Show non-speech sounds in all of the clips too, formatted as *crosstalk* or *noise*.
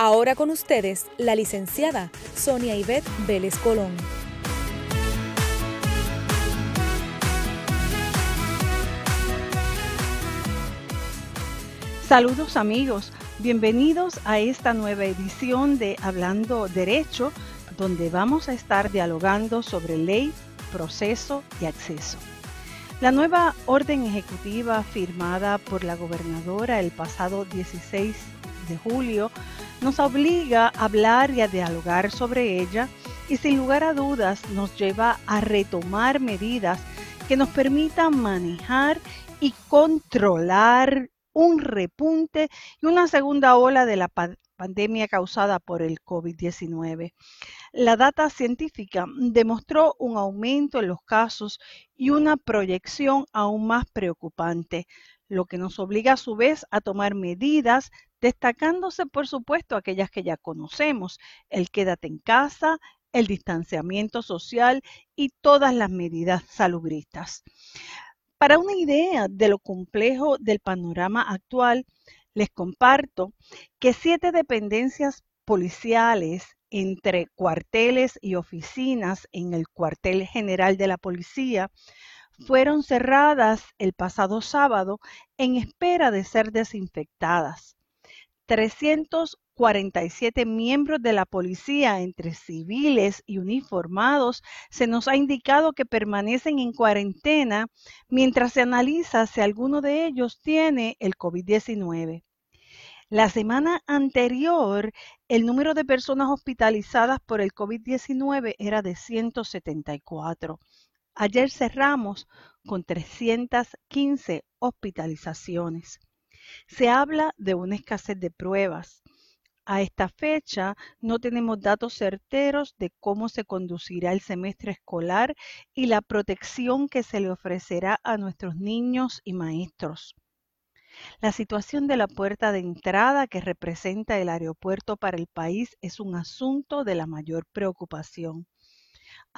Ahora con ustedes, la licenciada Sonia Ivette Vélez Colón. Saludos amigos, bienvenidos a esta nueva edición de Hablando Derecho, donde vamos a estar dialogando sobre ley, proceso y acceso. La nueva orden ejecutiva firmada por la gobernadora el pasado 16 de julio nos obliga a hablar y a dialogar sobre ella y sin lugar a dudas nos lleva a retomar medidas que nos permitan manejar y controlar un repunte y una segunda ola de la pandemia causada por el COVID-19. La data científica demostró un aumento en los casos y una proyección aún más preocupante, lo que nos obliga a su vez a tomar medidas destacándose por supuesto aquellas que ya conocemos, el quédate en casa, el distanciamiento social y todas las medidas salubristas. Para una idea de lo complejo del panorama actual, les comparto que siete dependencias policiales entre cuarteles y oficinas en el cuartel general de la policía fueron cerradas el pasado sábado en espera de ser desinfectadas. 347 miembros de la policía, entre civiles y uniformados, se nos ha indicado que permanecen en cuarentena mientras se analiza si alguno de ellos tiene el COVID-19. La semana anterior, el número de personas hospitalizadas por el COVID-19 era de 174. Ayer cerramos con 315 hospitalizaciones. Se habla de una escasez de pruebas. A esta fecha no tenemos datos certeros de cómo se conducirá el semestre escolar y la protección que se le ofrecerá a nuestros niños y maestros. La situación de la puerta de entrada que representa el aeropuerto para el país es un asunto de la mayor preocupación.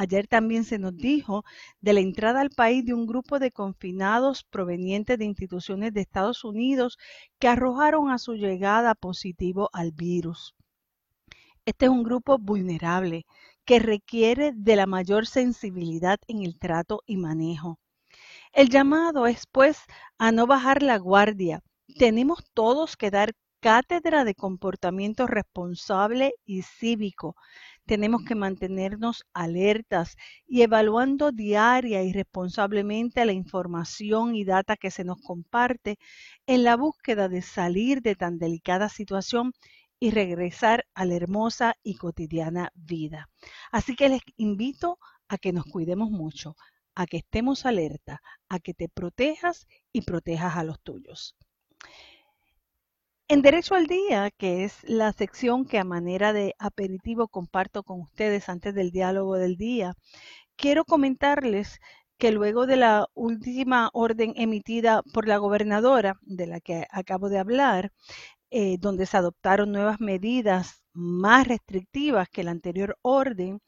Ayer también se nos dijo de la entrada al país de un grupo de confinados provenientes de instituciones de Estados Unidos que arrojaron a su llegada positivo al virus. Este es un grupo vulnerable que requiere de la mayor sensibilidad en el trato y manejo. El llamado es pues a no bajar la guardia. Tenemos todos que dar cátedra de comportamiento responsable y cívico tenemos que mantenernos alertas y evaluando diaria y responsablemente la información y data que se nos comparte en la búsqueda de salir de tan delicada situación y regresar a la hermosa y cotidiana vida. Así que les invito a que nos cuidemos mucho, a que estemos alerta, a que te protejas y protejas a los tuyos. En Derecho al Día, que es la sección que a manera de aperitivo comparto con ustedes antes del diálogo del día, quiero comentarles que luego de la última orden emitida por la gobernadora, de la que acabo de hablar, eh, donde se adoptaron nuevas medidas más restrictivas que la anterior orden,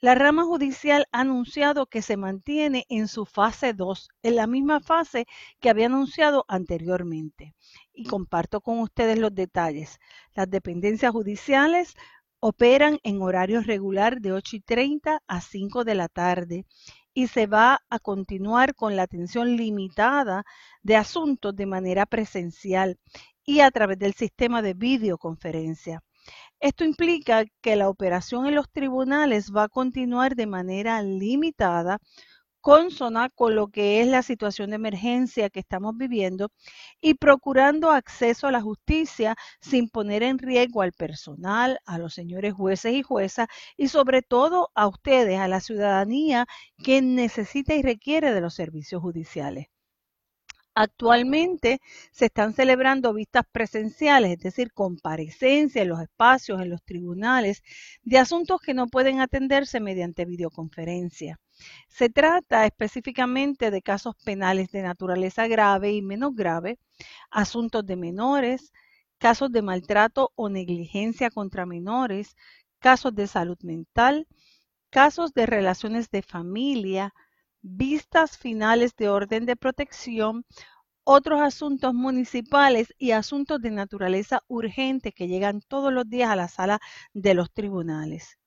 la rama judicial ha anunciado que se mantiene en su fase 2, en la misma fase que había anunciado anteriormente. Y comparto con ustedes los detalles. Las dependencias judiciales operan en horario regular de 8 y 30 a 5 de la tarde y se va a continuar con la atención limitada de asuntos de manera presencial y a través del sistema de videoconferencia. Esto implica que la operación en los tribunales va a continuar de manera limitada, consona con lo que es la situación de emergencia que estamos viviendo y procurando acceso a la justicia sin poner en riesgo al personal, a los señores jueces y juezas y sobre todo a ustedes, a la ciudadanía que necesita y requiere de los servicios judiciales. Actualmente se están celebrando vistas presenciales, es decir, comparecencia en los espacios, en los tribunales, de asuntos que no pueden atenderse mediante videoconferencia. Se trata específicamente de casos penales de naturaleza grave y menos grave, asuntos de menores, casos de maltrato o negligencia contra menores, casos de salud mental, casos de relaciones de familia, vistas finales de orden de protección, otros asuntos municipales y asuntos de naturaleza urgente que llegan todos los días a la sala de los tribunales.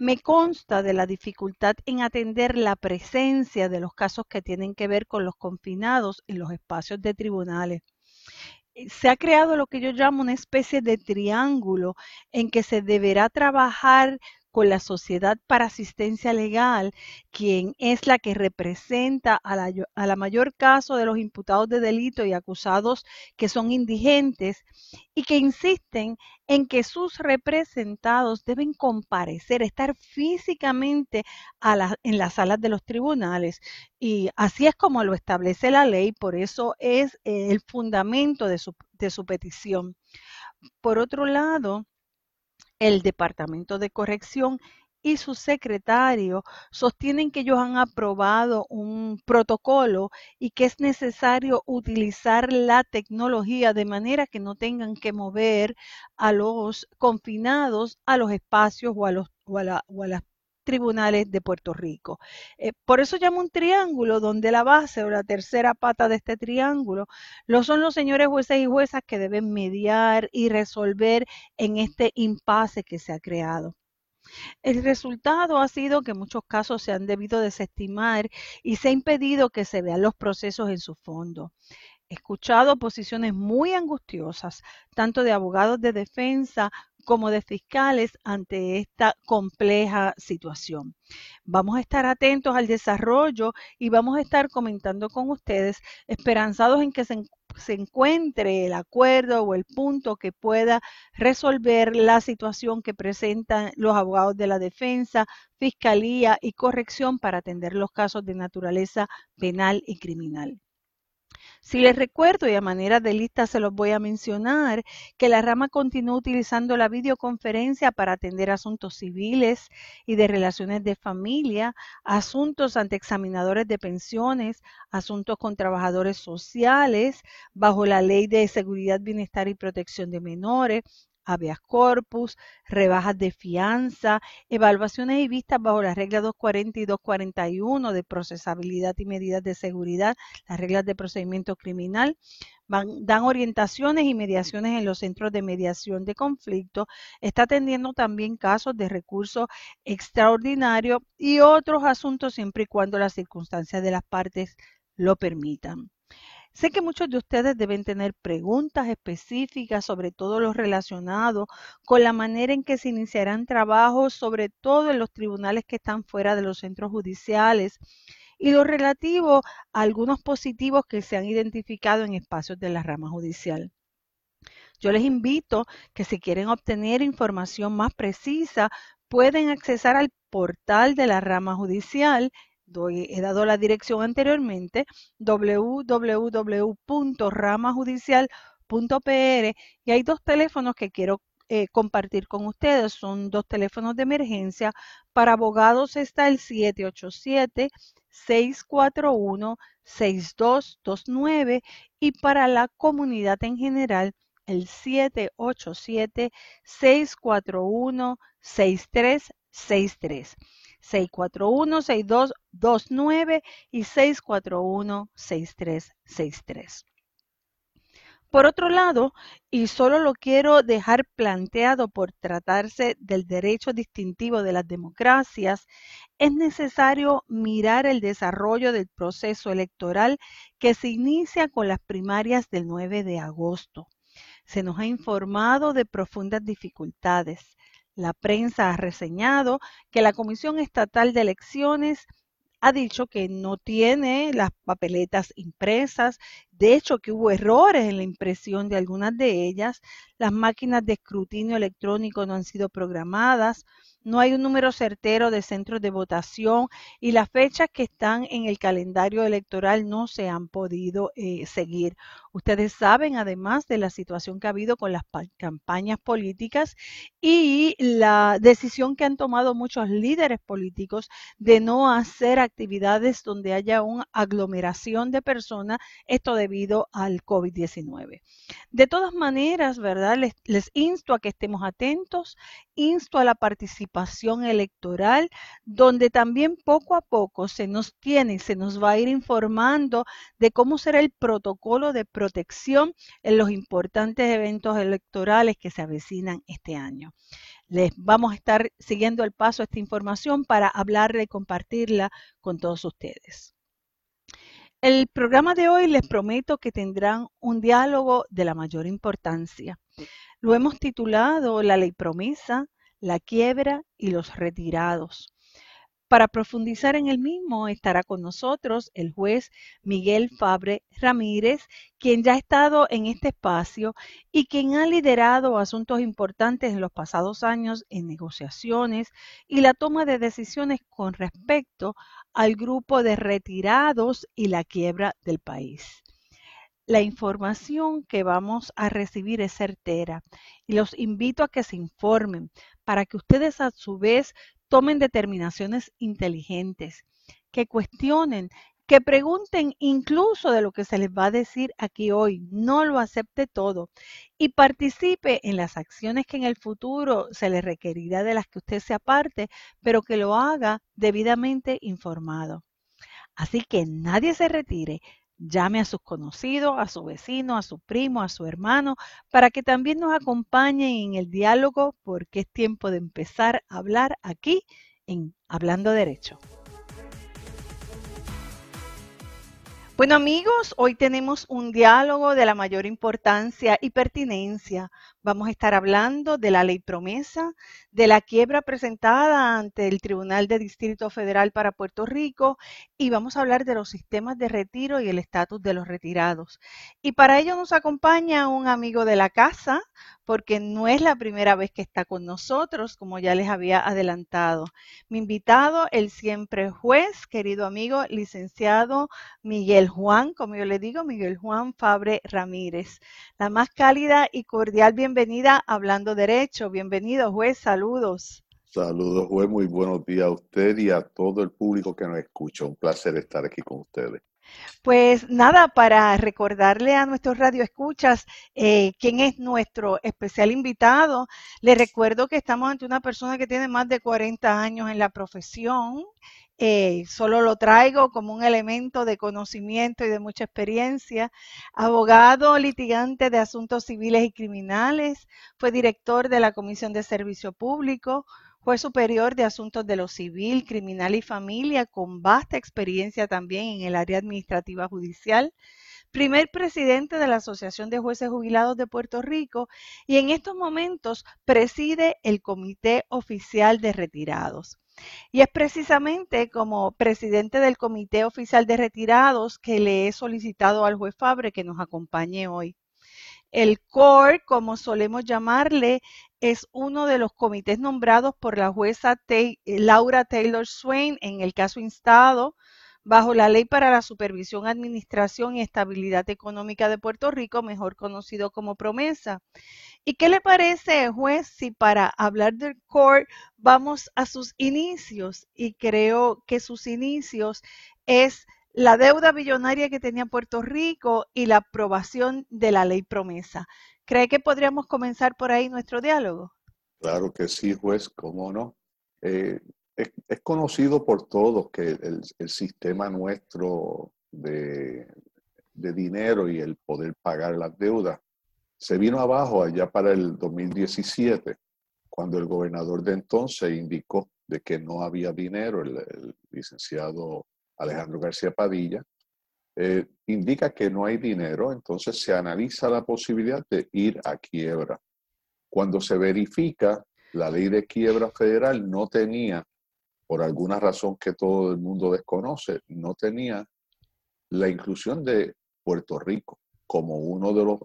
Me consta de la dificultad en atender la presencia de los casos que tienen que ver con los confinados en los espacios de tribunales. Se ha creado lo que yo llamo una especie de triángulo en que se deberá trabajar con la Sociedad para Asistencia Legal, quien es la que representa a la, mayor caso de los imputados de delito y acusados que son indigentes y que insisten en que sus representados deben comparecer, estar físicamente en las salas de los tribunales. Y así es como lo establece la ley, por eso es el fundamento de su petición. Por otro lado, el Departamento de Corrección y su secretario sostienen que ellos han aprobado un protocolo y que es necesario utilizar la tecnología de manera que no tengan que mover a los confinados a los espacios o a, los, o las tribunales de Puerto Rico. Eh, por eso llamo un triángulo donde la base o la tercera pata de este triángulo lo son los señores jueces y juezas que deben mediar y resolver en este impasse que se ha creado. El resultado ha sido que muchos casos se han debido desestimar y se ha impedido que se vean los procesos en su fondo. Escuchado posiciones muy angustiosas, tanto de abogados de defensa como de fiscales ante esta compleja situación. Vamos a estar atentos al desarrollo y vamos a estar comentando con ustedes, esperanzados en que se, encuentre el acuerdo o el punto que pueda resolver la situación que presentan los abogados de la defensa, fiscalía y corrección para atender los casos de naturaleza penal y criminal. Si les recuerdo y a manera de lista se los voy a mencionar, que la rama continúa utilizando la videoconferencia para atender asuntos civiles y de relaciones de familia, asuntos ante examinadores de pensiones, asuntos con trabajadores sociales, bajo la ley de seguridad, bienestar y protección de menores, habeas corpus, rebajas de fianza, evaluaciones y vistas bajo las reglas 240 y 241 de procesabilidad y medidas de seguridad, las reglas de procedimiento criminal, dan orientaciones y mediaciones en los centros de mediación de conflicto, está atendiendo también casos de recursos extraordinarios y otros asuntos siempre y cuando las circunstancias de las partes lo permitan. Sé que muchos de ustedes deben tener preguntas específicas sobre todo lo relacionado con la manera en que se iniciarán trabajos, sobre todo en los tribunales que están fuera de los centros judiciales y lo relativo a algunos positivos que se han identificado en espacios de la rama judicial. Yo les invito que si quieren obtener información más precisa, pueden accesar al portal de la rama judicial he dado la dirección anteriormente, www.ramajudicial.pr y hay dos teléfonos que quiero eh, compartir con ustedes. Son dos teléfonos de emergencia. Para abogados está el 787-641-6229 y para la comunidad en general el 787-641-6363. 641-6229 y 641-6363. Por otro lado, y solo lo quiero dejar planteado por tratarse del derecho distintivo de las democracias, es necesario mirar el desarrollo del proceso electoral que se inicia con las primarias del 9 de agosto. Se nos ha informado de profundas dificultades. La prensa ha reseñado que la Comisión Estatal de Elecciones ha dicho que no tiene las papeletas impresas, de hecho que hubo errores en la impresión de algunas de ellas, las máquinas de escrutinio electrónico no han sido programadas, no hay un número certero de centros de votación y las fechas que están en el calendario electoral no se han podido eh, seguir. Ustedes saben además de la situación que ha habido con las campañas políticas y la decisión que han tomado muchos líderes políticos de no hacer actividades donde haya una aglomeración de personas, esto debido al COVID-19. De todas maneras, ¿verdad? Les, insto a que estemos atentos, insto a la participación electoral, donde también poco a poco se nos tiene, se nos va a ir informando de cómo será el protocolo de protección en los importantes eventos electorales que se avecinan este año. Les vamos a estar siguiendo el paso a esta información para hablarla y compartirla con todos ustedes. El programa de hoy les prometo que tendrán un diálogo de la mayor importancia. Lo hemos titulado La ley promesa, la quiebra y los retirados. Para profundizar en el mismo estará con nosotros el juez Miguel Fabre Ramírez, quien ya ha estado en este espacio y quien ha liderado asuntos importantes en los pasados años en negociaciones y la toma de decisiones con respecto al grupo de retirados y la quiebra del país. La información que vamos a recibir es certera y los invito a que se informen para que ustedes a su vez tomen determinaciones inteligentes, que cuestionen, que pregunten incluso de lo que se les va a decir aquí hoy, no lo acepte todo. Y participe en las acciones que en el futuro se le requerirá de las que usted se aparte, pero que lo haga debidamente informado. Así que nadie se retire, Llame a sus conocidos, a su vecino, a su primo, a su hermano, para que también nos acompañen en el diálogo, porque es tiempo de empezar a hablar aquí en Hablando Derecho. Bueno amigos, hoy tenemos un diálogo de la mayor importancia y pertinencia. Vamos a estar hablando de la ley promesa, de la quiebra presentada ante el Tribunal de Distrito Federal para Puerto Rico y vamos a hablar de los sistemas de retiro y el estatus de los retirados. Y para ello nos acompaña un amigo de la casa, porque no es la primera vez que está con nosotros, como ya les había adelantado. Mi invitado, el siempre juez, querido amigo, licenciado Miguel Juan, como yo le digo, Miguel Juan Fabre Ramírez. La más cálida y cordial bienvenida Hablando Derecho. Bienvenido, juez, saludos. Saludos, juez, muy buenos días a usted y a todo el público que nos escucha. Un placer estar aquí con ustedes. Pues nada, para recordarle a nuestros radioescuchas eh, quién es nuestro especial invitado, le recuerdo que estamos ante una persona que tiene más de 40 años en la profesión. Eh, solo lo traigo como un elemento de conocimiento y de mucha experiencia. Abogado litigante de asuntos civiles y criminales, fue director de la Comisión de Servicio Público, fue superior de asuntos de lo civil, criminal y familia, con vasta experiencia también en el área administrativa judicial. Primer presidente de la Asociación de Jueces Jubilados de Puerto Rico y en estos momentos preside el Comité Oficial de Retirados. Y es precisamente como presidente del Comité Oficial de Retirados que le he solicitado al juez Fabre que nos acompañe hoy. El CORE, como solemos llamarle, es uno de los comités nombrados por la jueza eh, Laura Taylor Swain en el caso instado bajo la Ley para la Supervisión, Administración y Estabilidad Económica de Puerto Rico, mejor conocido como Promesa. ¿Y qué le parece, juez, si para hablar del CORE vamos a sus inicios? Y creo que sus inicios es la deuda billonaria que tenía Puerto Rico y la aprobación de la ley promesa. ¿Cree que podríamos comenzar por ahí nuestro diálogo? Claro que sí, juez, cómo no. Eh, es, conocido por todos que el, sistema nuestro de, dinero y el poder pagar las deudas se vino abajo allá para el 2017, cuando el gobernador de entonces indicó de que no había dinero, el licenciado Alejandro García Padilla, eh, indica que no hay dinero, entonces se analiza la posibilidad de ir a quiebra. Cuando se verifica, la ley de quiebra federal no tenía, por alguna razón que todo el mundo desconoce, no tenía la inclusión de Puerto Rico como uno de los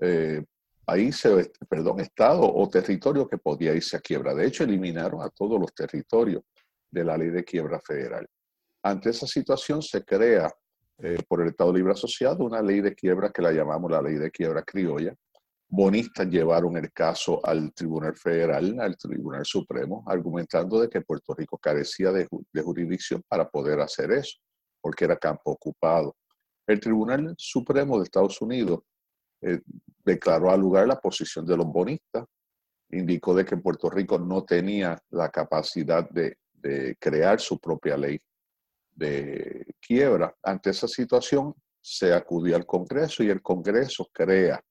eh, países, perdón, estados o territorios que podía irse a quiebra. De hecho, eliminaron a todos los territorios de la ley de quiebra federal. Ante esa situación se crea eh, por el Estado Libre Asociado una ley de quiebra que la llamamos la ley de quiebra criolla. Bonistas llevaron el caso al Tribunal Federal, al Tribunal Supremo, argumentando de que Puerto Rico carecía de, jurisdicción para poder hacer eso, porque era campo ocupado. El Tribunal Supremo de Estados Unidos eh, declaró al lugar la posición de los bonistas, indicó de que Puerto Rico no tenía la capacidad de crear su propia ley de quiebra. Ante esa situación se acudió al Congreso y el Congreso crea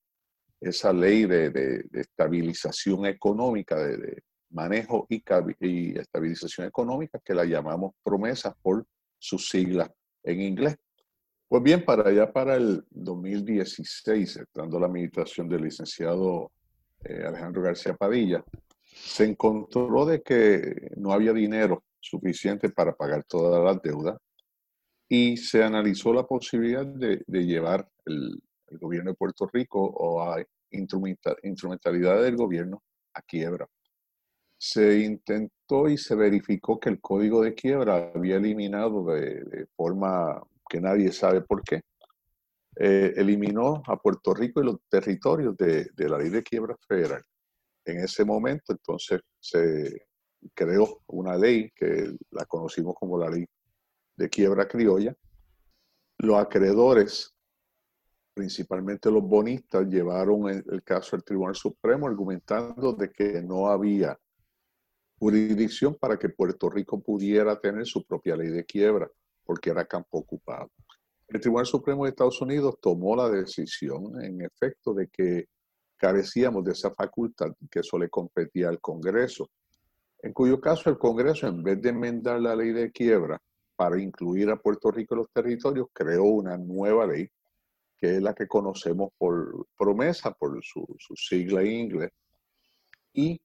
esa ley de, estabilización económica, de, manejo y, y, estabilización económica, que la llamamos promesa por sus siglas en inglés. Pues bien, para allá, para el 2016, estando la administración del licenciado eh, Alejandro García Padilla, se encontró de que no había dinero suficiente para pagar todas las deudas y se analizó la posibilidad de, llevar el, gobierno de Puerto Rico o a instrumentalidad del gobierno a quiebra. Se intentó y se verificó que el código de quiebra había eliminado de, forma que nadie sabe por qué, eh, eliminó a Puerto Rico y los territorios de, de la ley de quiebra federal. En ese momento, entonces, se creó una ley que la conocimos como la ley de quiebra criolla. Los acreedores, principalmente los bonistas, llevaron el, caso al Tribunal Supremo argumentando de que no había jurisdicción para que Puerto Rico pudiera tener su propia ley de quiebra, porque era campo ocupado. El Tribunal Supremo de Estados Unidos tomó la decisión, en efecto, de que carecíamos de esa facultad, que eso le competía al Congreso, en cuyo caso el Congreso, en vez de enmendar la ley de quiebra para incluir a Puerto Rico en los territorios, creó una nueva ley, que es la que conocemos por promesa, por su, sigla en inglés, y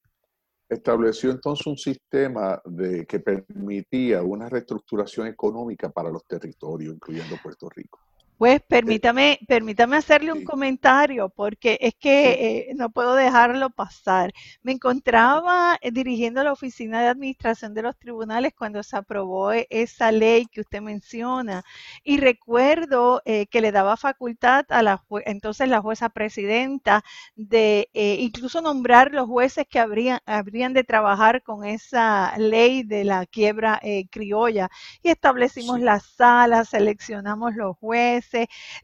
estableció entonces un sistema que permitía una reestructuración económica para los territorios, incluyendo Puerto Rico. Pues permítame, permítame hacerle un comentario porque es que eh, no puedo dejarlo pasar. Me encontraba eh, dirigiendo la oficina de administración de los tribunales cuando se aprobó e, esa ley que usted menciona. Y recuerdo eh, que le daba facultad a la entonces la jueza presidenta de incluso nombrar los jueces que habrían, habrían de trabajar con esa ley de la quiebra criolla. Y establecimos las salas, seleccionamos los jueces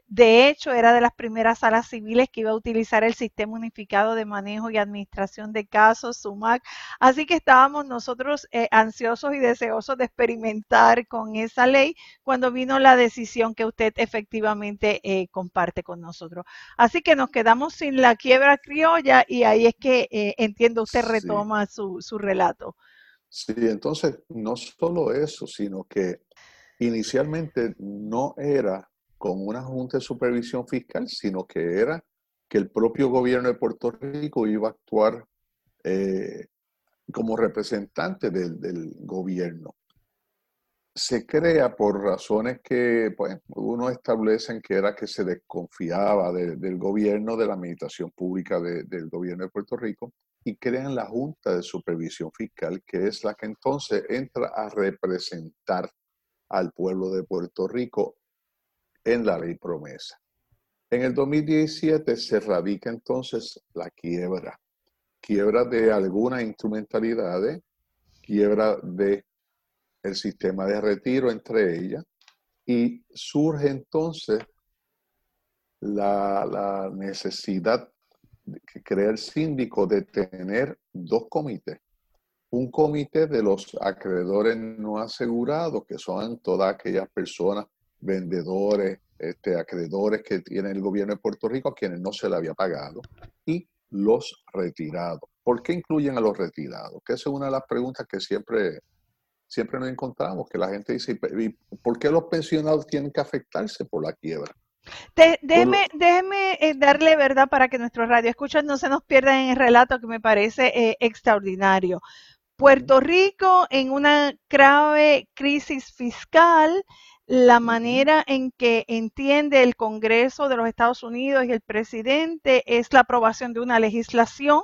de hecho, era de las primeras salas civiles que iba a utilizar el sistema unificado de manejo y administración de casos, SUMAC. Así que estábamos nosotros eh, ansiosos y deseosos de experimentar con esa ley cuando vino la decisión que usted efectivamente eh, comparte con nosotros. Así que nos quedamos sin la quiebra criolla y ahí es que eh, entiendo usted retoma su, su relato. Sí, entonces no solo eso, sino que inicialmente no era con una junta de supervisión fiscal, sino que era que el propio gobierno de Puerto Rico iba a actuar eh, como representante del, gobierno. Se crea por razones que pues, uno establecen que era que se desconfiaba del gobierno, de la administración pública del gobierno de Puerto Rico, y crean la Junta de Supervisión Fiscal, que es la que entonces entra a representar al pueblo de Puerto Rico en la ley promesa. En el 2017 se radica entonces la quiebra, quiebra de algunas instrumentalidades, quiebra de el sistema de retiro entre ellas, y surge entonces la, la necesidad que crea el síndico de tener dos comités. Un comité de los acreedores no asegurados, que son todas aquellas personas vendedores, este, acreedores que tiene el gobierno de Puerto Rico a quienes no se le había pagado y los retirados. ¿Por qué incluyen a los retirados? Que esa es una de las preguntas que siempre, siempre nos encontramos, que la gente dice, ¿por qué los pensionados tienen que afectarse por la quiebra? déjeme, déjeme eh, darle verdad para que nuestros radioescuchas no se nos pierdan en el relato que me parece eh, extraordinario. Puerto Rico en una grave crisis fiscal, la manera en que entiende el Congreso de los Estados Unidos y el presidente es la aprobación de una legislación,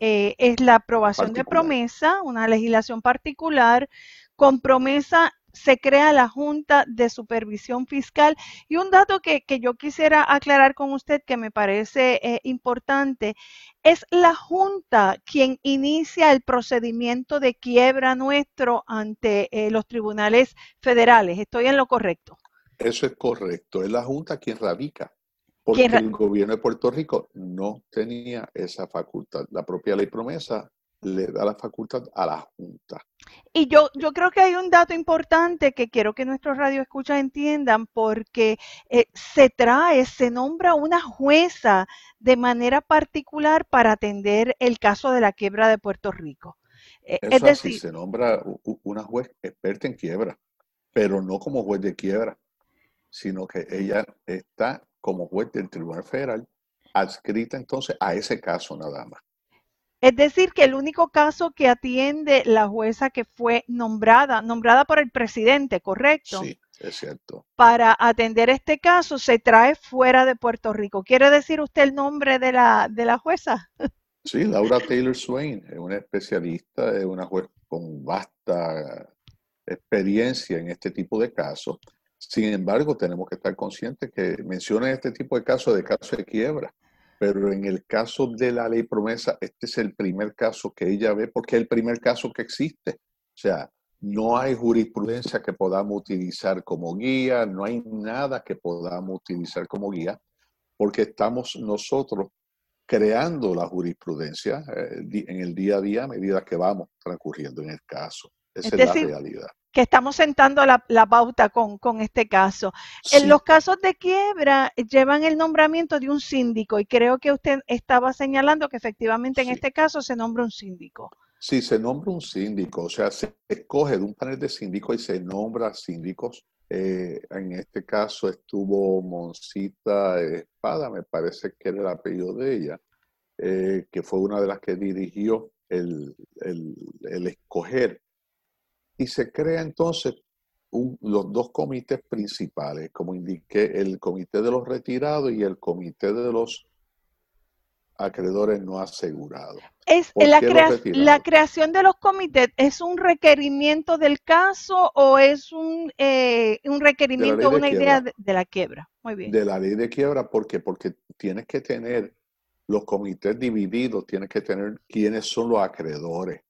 eh, es la aprobación de promesa, una legislación particular con promesa se crea la Junta de Supervisión Fiscal. Y un dato que, yo quisiera aclarar con usted que me parece eh, importante, es la Junta quien inicia el procedimiento de quiebra nuestro ante eh, los tribunales federales. ¿Estoy en lo correcto? Eso es correcto. Es la Junta quien radica. Porque el gobierno de Puerto Rico no tenía esa facultad. La propia ley promesa le da la facultad a la Junta. Y yo, yo creo que hay un dato importante que quiero que nuestros radioescuchas entiendan, porque eh, se trae, se nombra una jueza de manera particular para atender el caso de la quiebra de Puerto Rico. Eh, es decir, se nombra una juez experta en quiebra, pero no como juez de quiebra, sino que ella está como juez del Tribunal Federal, adscrita entonces a ese caso nada más. Es decir, que el único caso que atiende la jueza que fue nombrada, nombrada por el presidente, ¿correcto? Sí, es cierto. Para atender este caso se trae fuera de Puerto Rico. ¿Quiere decir usted el nombre de la, de la jueza? Sí, Laura Taylor Swain, es una especialista, es una juez con vasta experiencia en este tipo de casos. Sin embargo, tenemos que estar conscientes que menciona este tipo de casos de casos de quiebra pero en el caso de la ley promesa, este es el primer caso que ella ve porque es el primer caso que existe. O sea, no hay jurisprudencia que podamos utilizar como guía, no hay nada que podamos utilizar como guía, porque estamos nosotros creando la jurisprudencia eh, en el día a día a medida que vamos transcurriendo en el caso. Esa es, la realidad que estamos sentando la, pauta con, este caso. En los casos de quiebra llevan el nombramiento de un síndico y creo que usted estaba señalando que efectivamente en este caso se nombra un síndico. Sí, se nombra un síndico, o sea, se escoge de un panel de síndicos y se nombra síndicos. Eh, en este caso estuvo Moncita Espada, me parece que era el apellido de ella, eh, que fue una de las que dirigió el, el, el escoger y se crea entonces los dos comités principales, como indiqué, el comité de los retirados y el comité de los acreedores no asegurados. Es la, la, creación de los comités es un requerimiento del caso o es un, eh, un requerimiento, una idea de, de, la quiebra. Muy bien. De la ley de quiebra, ¿por qué? Porque tienes que tener los comités divididos, tienes que tener quiénes son los acreedores,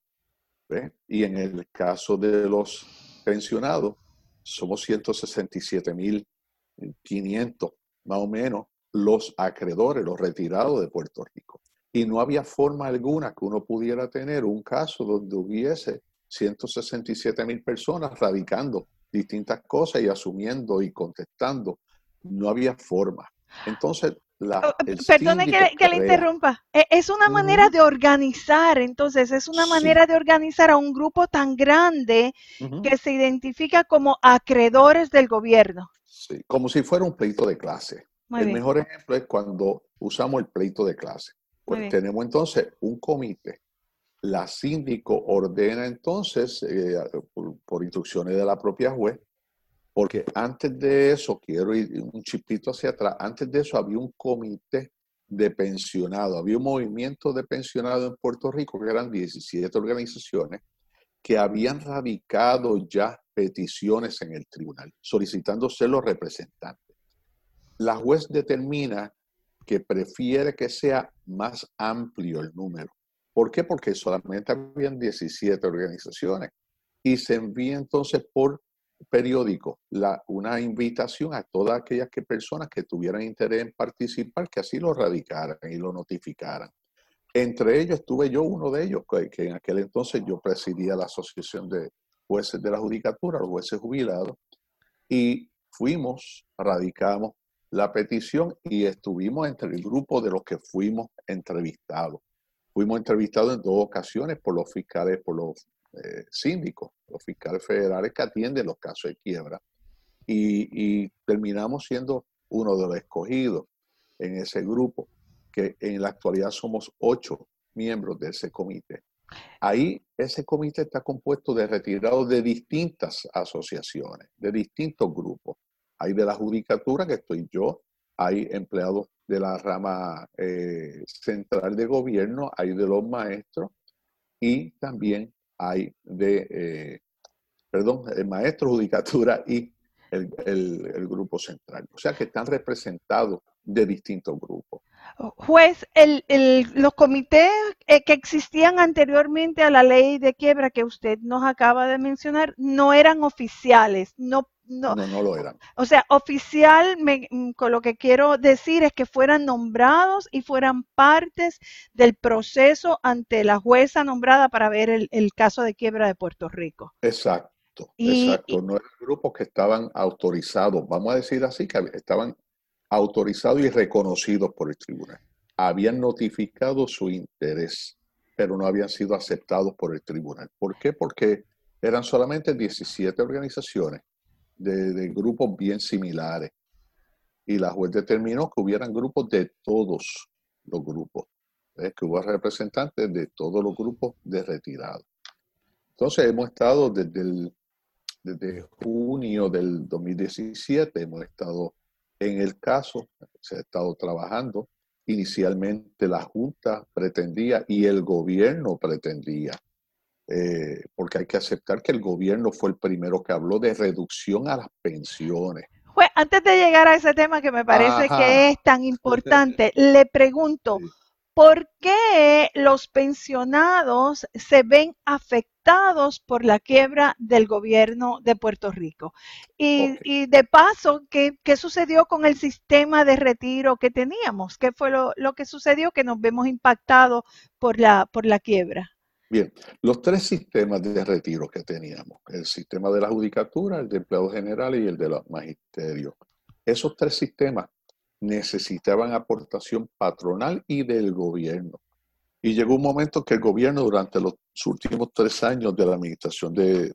y en el caso de los pensionados, somos 167.500 más o menos los acreedores, los retirados de Puerto Rico. Y no había forma alguna que uno pudiera tener un caso donde hubiese 167.000 personas radicando distintas cosas y asumiendo y contestando. No había forma. Entonces, Oh, perdone que, le interrumpa. E, es una manera de organizar, entonces, es una manera de organizar a un grupo tan grande que se identifica como acreedores del gobierno. Sí, como si fuera un pleito de clase. el mejor ejemplo es cuando usamos el pleito de clase. Pues tenemos entonces un comité. La síndico ordena entonces, eh, por instrucciones de la propia juez, porque antes de eso, quiero ir un chipito hacia atrás, antes de eso había un comité de pensionados, había un movimiento de pensionados en Puerto Rico, que eran 17 organizaciones, que habían radicado ya peticiones en el tribunal, solicitando ser los representantes. La juez determina que prefiere que sea más amplio el número. ¿Por qué? Porque solamente habían 17 organizaciones y se envía entonces por periódico la, una invitación a todas aquellas que, personas que tuvieran interés en participar, que así lo radicaran y lo notificaran. Entre ellos estuve yo uno de ellos, que, en aquel entonces yo presidía la Asociación de Jueces de la Judicatura, los jueces jubilados, y fuimos, radicamos la petición y estuvimos entre el grupo de los que fuimos entrevistados. Fuimos entrevistados en dos ocasiones por los fiscales, por los eh, síndicos, los fiscales federales que atienden los casos de quiebra. Y, terminamos siendo uno de los escogidos en ese grupo, que en la actualidad somos ocho miembros de ese comité. Ahí ese comité está compuesto de retirados de distintas asociaciones, de distintos grupos. Hay de la judicatura, que estoy yo, hay empleados de la rama eh, central de gobierno, hay de los maestros y también hay de, eh, perdón, el maestro, judicatura y el, grupo central. O sea que están representados de distintos grupos. Juez, los comités eh, que existían anteriormente a la ley de quiebra que usted nos acaba de mencionar no eran oficiales, no no, no, lo eran. O sea, oficial, mm, con lo que quiero decir es que fueran nombrados y fueran partes del proceso ante la jueza nombrada para ver el caso de quiebra de Puerto Rico. Exacto. Exacto, no eran grupos que estaban autorizados, vamos a decir así, que estaban autorizados y reconocidos por el tribunal. Habían notificado su interés, pero no habían sido aceptados por el tribunal. ¿Por qué? Porque eran solamente 17 organizaciones de, grupos bien similares. Y la juez determinó que hubieran grupos de todos los grupos, que hubo representantes de todos los grupos de retirados. Entonces hemos estado desde el desde junio del 2017 hemos estado en el caso, se ha estado trabajando. Inicialmente la Junta pretendía y el gobierno pretendía, eh, porque hay que aceptar que el gobierno fue el primero que habló de reducción a las pensiones. antes de llegar a ese tema que me parece que es tan importante, *laughs* le pregunto, ¿por qué los pensionados se ven afectados por la quiebra del gobierno de Puerto Rico? Y, de paso, ¿qué, sucedió con el sistema de retiro que teníamos? ¿Qué fue lo, que sucedió que nos vemos impactados por la, por la quiebra? Bien, los tres sistemas de retiro que teníamos, el sistema de la judicatura, el de empleados generales y el de los magisterios, esos tres sistemas necesitaban aportación patronal y del gobierno. Y llegó un momento que el gobierno durante los últimos tres años de la administración de,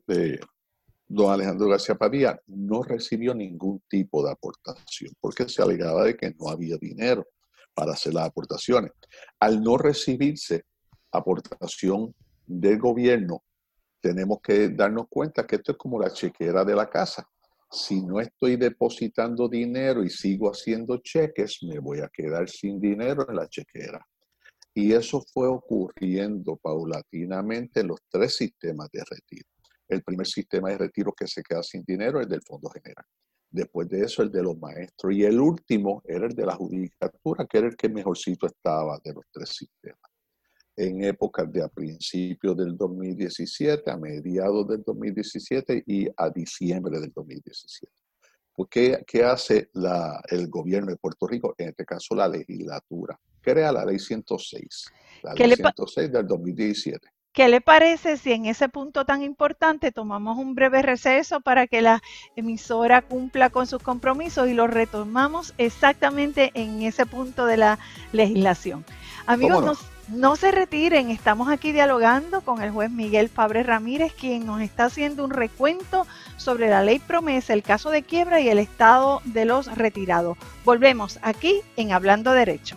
don Alejandro García Padilla no recibió ningún tipo de aportación, porque se alegaba de que no había dinero para hacer las aportaciones. Al no recibirse aportación del gobierno, tenemos que darnos cuenta que esto es como la chequera de la casa si no estoy depositando dinero y sigo haciendo cheques, me voy a quedar sin dinero en la chequera. Y eso fue ocurriendo paulatinamente en los tres sistemas de retiro. El primer sistema de retiro que se queda sin dinero es del Fondo General. Después de eso, el de los maestros. Y el último era el de la judicatura, que era el que mejorcito estaba de los tres sistemas en épocas de a principios del 2017, a mediados del 2017 y a diciembre del 2017. ¿Por qué, hace la, el gobierno de Puerto Rico, en este caso la legislatura? Crea la ley 106, la ley 106 del 2017. ¿Qué le parece si en ese punto tan importante tomamos un breve receso para que la emisora cumpla con sus compromisos y lo retomamos exactamente en ese punto de la legislación? Amigos, no se retiren, estamos aquí dialogando con el juez Miguel Fabre Ramírez, quien nos está haciendo un recuento sobre la ley promesa, el caso de quiebra y el estado de los retirados. Volvemos aquí en Hablando Derecho.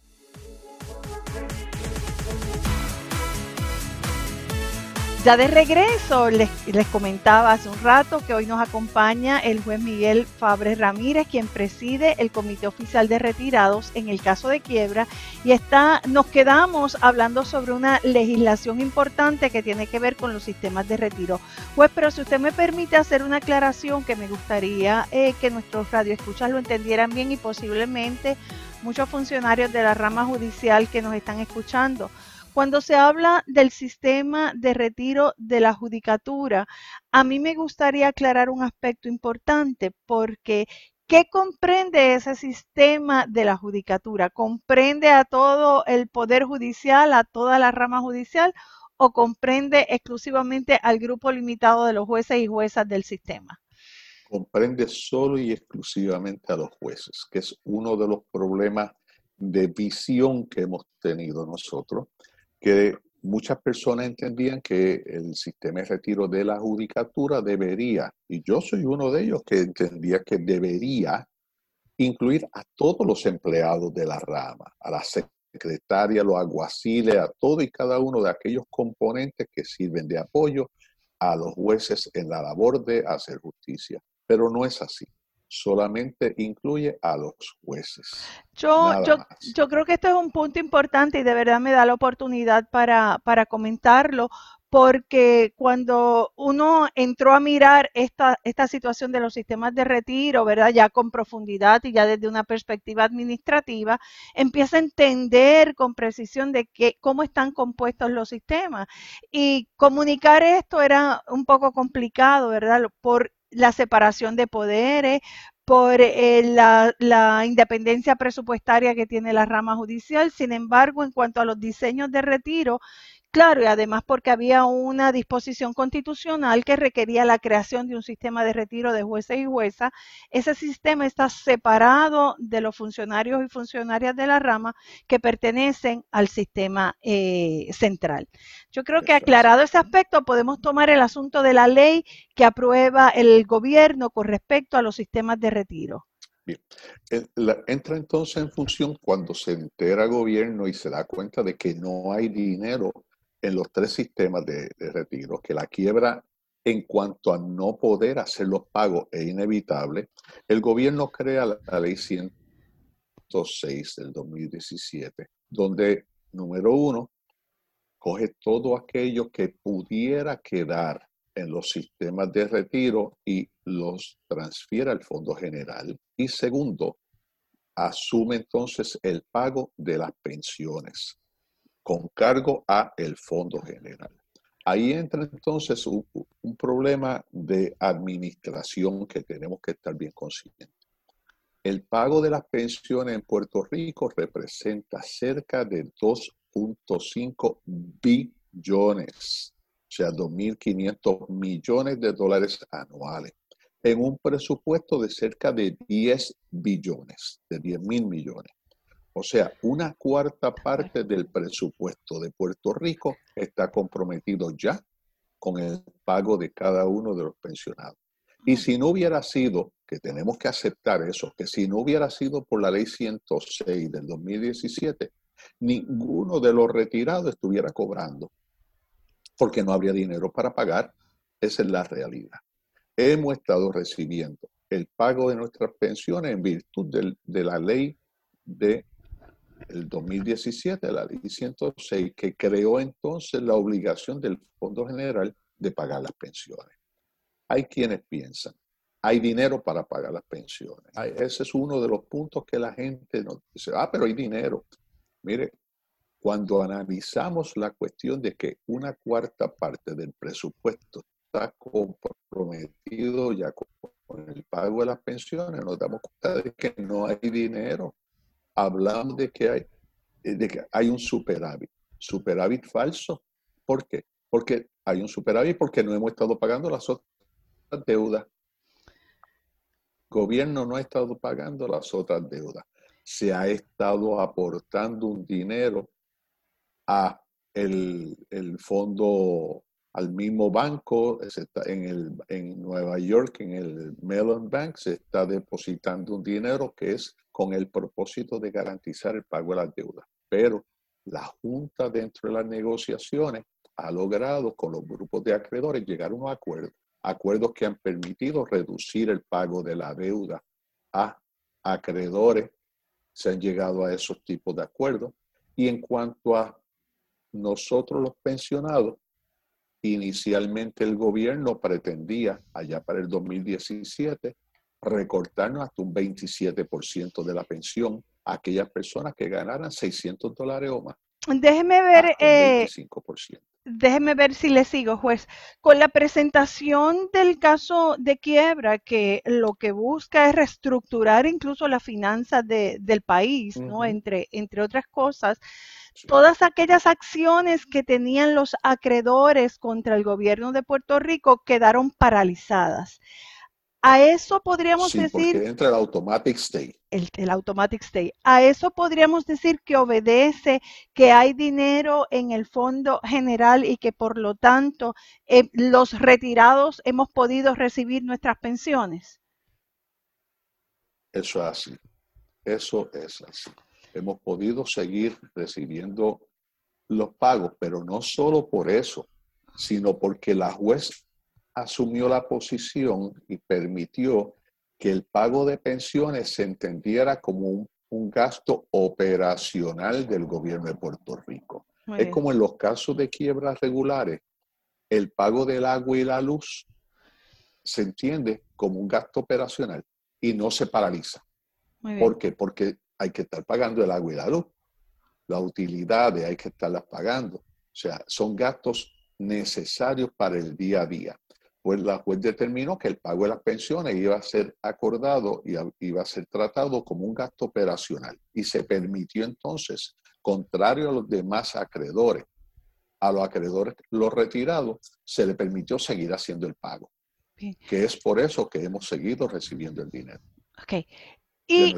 Ya de regreso, les, comentaba hace un rato que hoy nos acompaña el juez Miguel Fabre Ramírez, quien preside el Comité Oficial de Retirados en el caso de quiebra. Y está, nos quedamos hablando sobre una legislación importante que tiene que ver con los sistemas de retiro. Juez, pero si usted me permite hacer una aclaración que me gustaría eh, que nuestros radioescuchas lo entendieran bien y posiblemente muchos funcionarios de la rama judicial que nos están escuchando. Cuando se habla del sistema de retiro de la judicatura, a mí me gustaría aclarar un aspecto importante porque ¿qué comprende ese sistema de la judicatura? ¿Comprende a todo el poder judicial, a toda la rama judicial o comprende exclusivamente al grupo limitado de los jueces y juezas del sistema? Comprende solo y exclusivamente a los jueces, que es uno de los problemas de visión que hemos tenido nosotros, que muchas personas entendían que el sistema de retiro de la judicatura debería, y yo soy uno de ellos que entendía que debería incluir a todos los empleados de la rama, a la secretaria, los aguaciles, a todo y cada uno de aquellos componentes que sirven de apoyo a los jueces en la labor de hacer justicia. Pero no es así solamente incluye a los jueces. Yo, yo, yo, creo que este es un punto importante y de verdad me da la oportunidad para, para comentarlo, porque cuando uno entró a mirar esta, esta situación de los sistemas de retiro, ¿verdad? Ya con profundidad y ya desde una perspectiva administrativa, empieza a entender con precisión de qué, cómo están compuestos los sistemas. Y comunicar esto era un poco complicado, ¿verdad? Por la separación de poderes, por eh, la, la, independencia presupuestaria que tiene la rama judicial. Sin embargo, en cuanto a los diseños de retiro, Claro, y además porque había una disposición constitucional que requería la creación de un sistema de retiro de jueces y juezas. Ese sistema está separado de los funcionarios y funcionarias de la rama que pertenecen al sistema eh, central. Yo creo que aclarado ese aspecto, podemos tomar el asunto de la ley que aprueba el gobierno con respecto a los sistemas de retiro. Bien. entra entonces en función cuando se entera el gobierno y se da cuenta de que no hay dinero en los tres sistemas de, retiro, que la quiebra en cuanto a no poder hacer los pagos es inevitable, el gobierno crea la, ley 106 del 2017, donde, número uno, coge todo aquello que pudiera quedar en los sistemas de retiro y los transfiere al Fondo General. Y segundo, asume entonces el pago de las pensiones con cargo a el Fondo General. Ahí entra entonces un, problema de administración que tenemos que estar bien conscientes. El pago de las pensiones en Puerto Rico representa cerca de 2.5 billones, o sea, 2.500 millones de dólares anuales, en un presupuesto de cerca de 10 billones, de 10 mil millones. O sea, una cuarta parte del presupuesto de Puerto Rico está comprometido ya con el pago de cada uno de los pensionados. Y si no hubiera sido, que tenemos que aceptar eso, que si no hubiera sido por la ley 106 del 2017, ninguno de los retirados estuviera cobrando, porque no habría dinero para pagar. Esa es la realidad. Hemos estado recibiendo el pago de nuestras pensiones en virtud de la ley de el 2017, la ley 106, que creó entonces la obligación del Fondo General de pagar las pensiones. Hay quienes piensan, hay dinero para pagar las pensiones. Ese es uno de los puntos que la gente nos dice, ah, pero hay dinero. Mire, cuando analizamos la cuestión de que una cuarta parte del presupuesto está comprometido ya con el pago de las pensiones, nos damos cuenta de que no hay dinero hablamos de que hay, eh, de que hay un superávit. Superávit falso. ¿Por qué? Porque hay un superávit porque no hemos estado pagando las otras deudas. El gobierno no ha estado pagando las otras deudas. Se ha estado aportando un dinero a el, el fondo al mismo banco, en, el, en Nueva York, en el Mellon Bank, se está depositando un dinero que es con el propósito de garantizar el pago de las deudas. Pero la Junta dentro de las negociaciones ha logrado con los grupos de acreedores llegar a unos acuerdos, acuerdos que han permitido reducir el pago de la deuda a acreedores. Se han llegado a esos tipos de acuerdos. Y en cuanto a nosotros los pensionados, Inicialmente el gobierno pretendía, allá para el 2017, recortarnos hasta un 27% de la pensión a aquellas personas que ganaran 600 dólares o más. Déjeme ver, eh, déjeme ver si le sigo, juez. Con la presentación del caso de quiebra, que lo que busca es reestructurar incluso las finanzas del país, ¿no? Entre, entre otras cosas, todas aquellas acciones que tenían los acreedores contra el gobierno de Puerto Rico quedaron paralizadas. A eso podríamos sí, decir... Porque entra el automatic stay. El, el, automatic stay. A eso podríamos decir que obedece que hay dinero en el fondo general y que por lo tanto eh, los retirados hemos podido recibir nuestras pensiones. Eso es así. Eso es así. Hemos podido seguir recibiendo los pagos, pero no solo por eso, sino porque la juez asumió la posición y permitió que el pago de pensiones se entendiera como un, gasto operacional del gobierno de Puerto Rico. es como en los casos de quiebras regulares, el pago del agua y la luz se entiende como un gasto operacional y no se paraliza. ¿Por qué? Porque hay que estar pagando el agua y la luz. Las utilidades hay que estarlas pagando. O sea, son gastos necesarios para el día a día pues la juez determinó que el pago de las pensiones iba a ser acordado y iba a ser tratado como un gasto operacional. Y se permitió entonces, contrario a los demás acreedores, a los acreedores, los retirados, se le permitió seguir haciendo el pago. Que es por eso que hemos seguido recibiendo el dinero. Ok. Y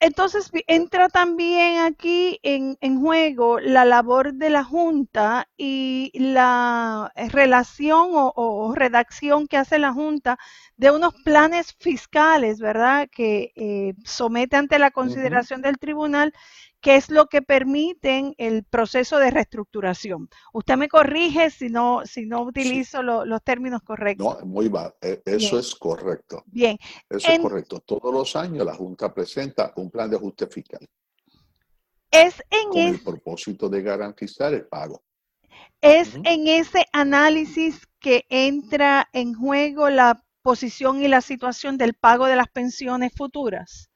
entonces entra también aquí en, juego la labor de la Junta y la relación o, redacción que hace la Junta de unos planes fiscales, ¿verdad? Que eh, somete ante la consideración del tribunal ¿Qué es lo que permiten el proceso de reestructuración. Usted me corrige si no, si no utilizo los términos correctos. No, muy mal. E, eso es correcto. Bien. Eso es correcto. Todos los años la Junta presenta un plan de ajuste fiscal. Es en con el propósito de garantizar el pago. Es en ese análisis que entra en juego la posición y la situación del pago de las pensiones futuras.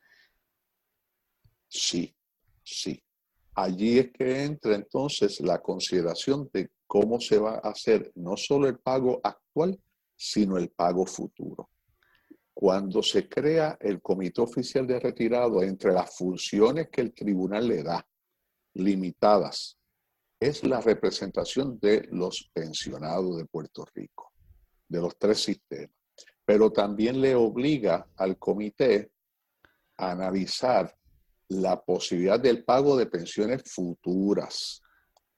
Sí, Sí. Allí es que entra entonces la consideración de cómo se va a hacer no solo el pago actual, sino el pago futuro. Cuando se crea el Comité Oficial de Retirado, entre las funciones que el tribunal le da, limitadas, es la representación de los pensionados de Puerto Rico, de los tres sistemas. Pero también le obliga al comité a analizar la posibilidad del pago de pensiones futuras.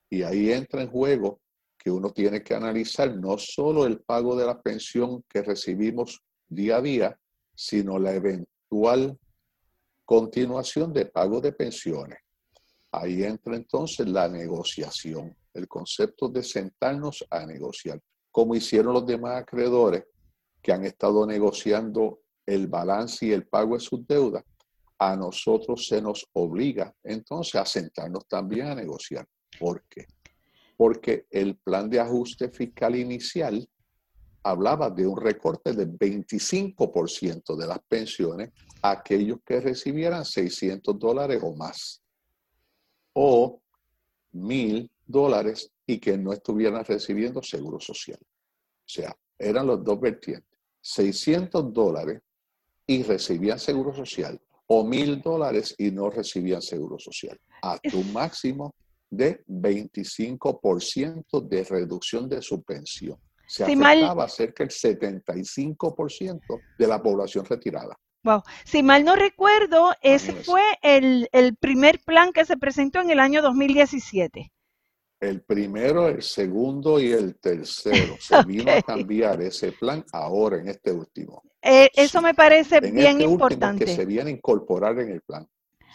Y ahí entra en juego que uno tiene que analizar no solo el pago de la pensión que recibimos día a día, sino la eventual continuación de pago de pensiones. Ahí entra entonces la negociación, el concepto de sentarnos a negociar, como hicieron los demás acreedores que han estado negociando el balance y el pago de sus deudas a nosotros se nos obliga entonces a sentarnos también a negociar. ¿Por qué? Porque el plan de ajuste fiscal inicial hablaba de un recorte del 25% de las pensiones a aquellos que recibieran 600 dólares o más, o mil dólares y que no estuvieran recibiendo seguro social. O sea, eran los dos vertientes. 600 dólares y recibían seguro social o mil dólares y no recibían seguro social. A tu máximo de 25% de reducción de su pensión. Se afectaba cerca del 75% de la población retirada. Wow. Si mal no recuerdo, ese fue el, el, primer plan que se presentó en el año 2017. El primero, el segundo y el tercero. *laughs* Se vino a cambiar ese plan ahora en este último. Eh, eso me parece bien este importante. que se viene a incorporar en el plan.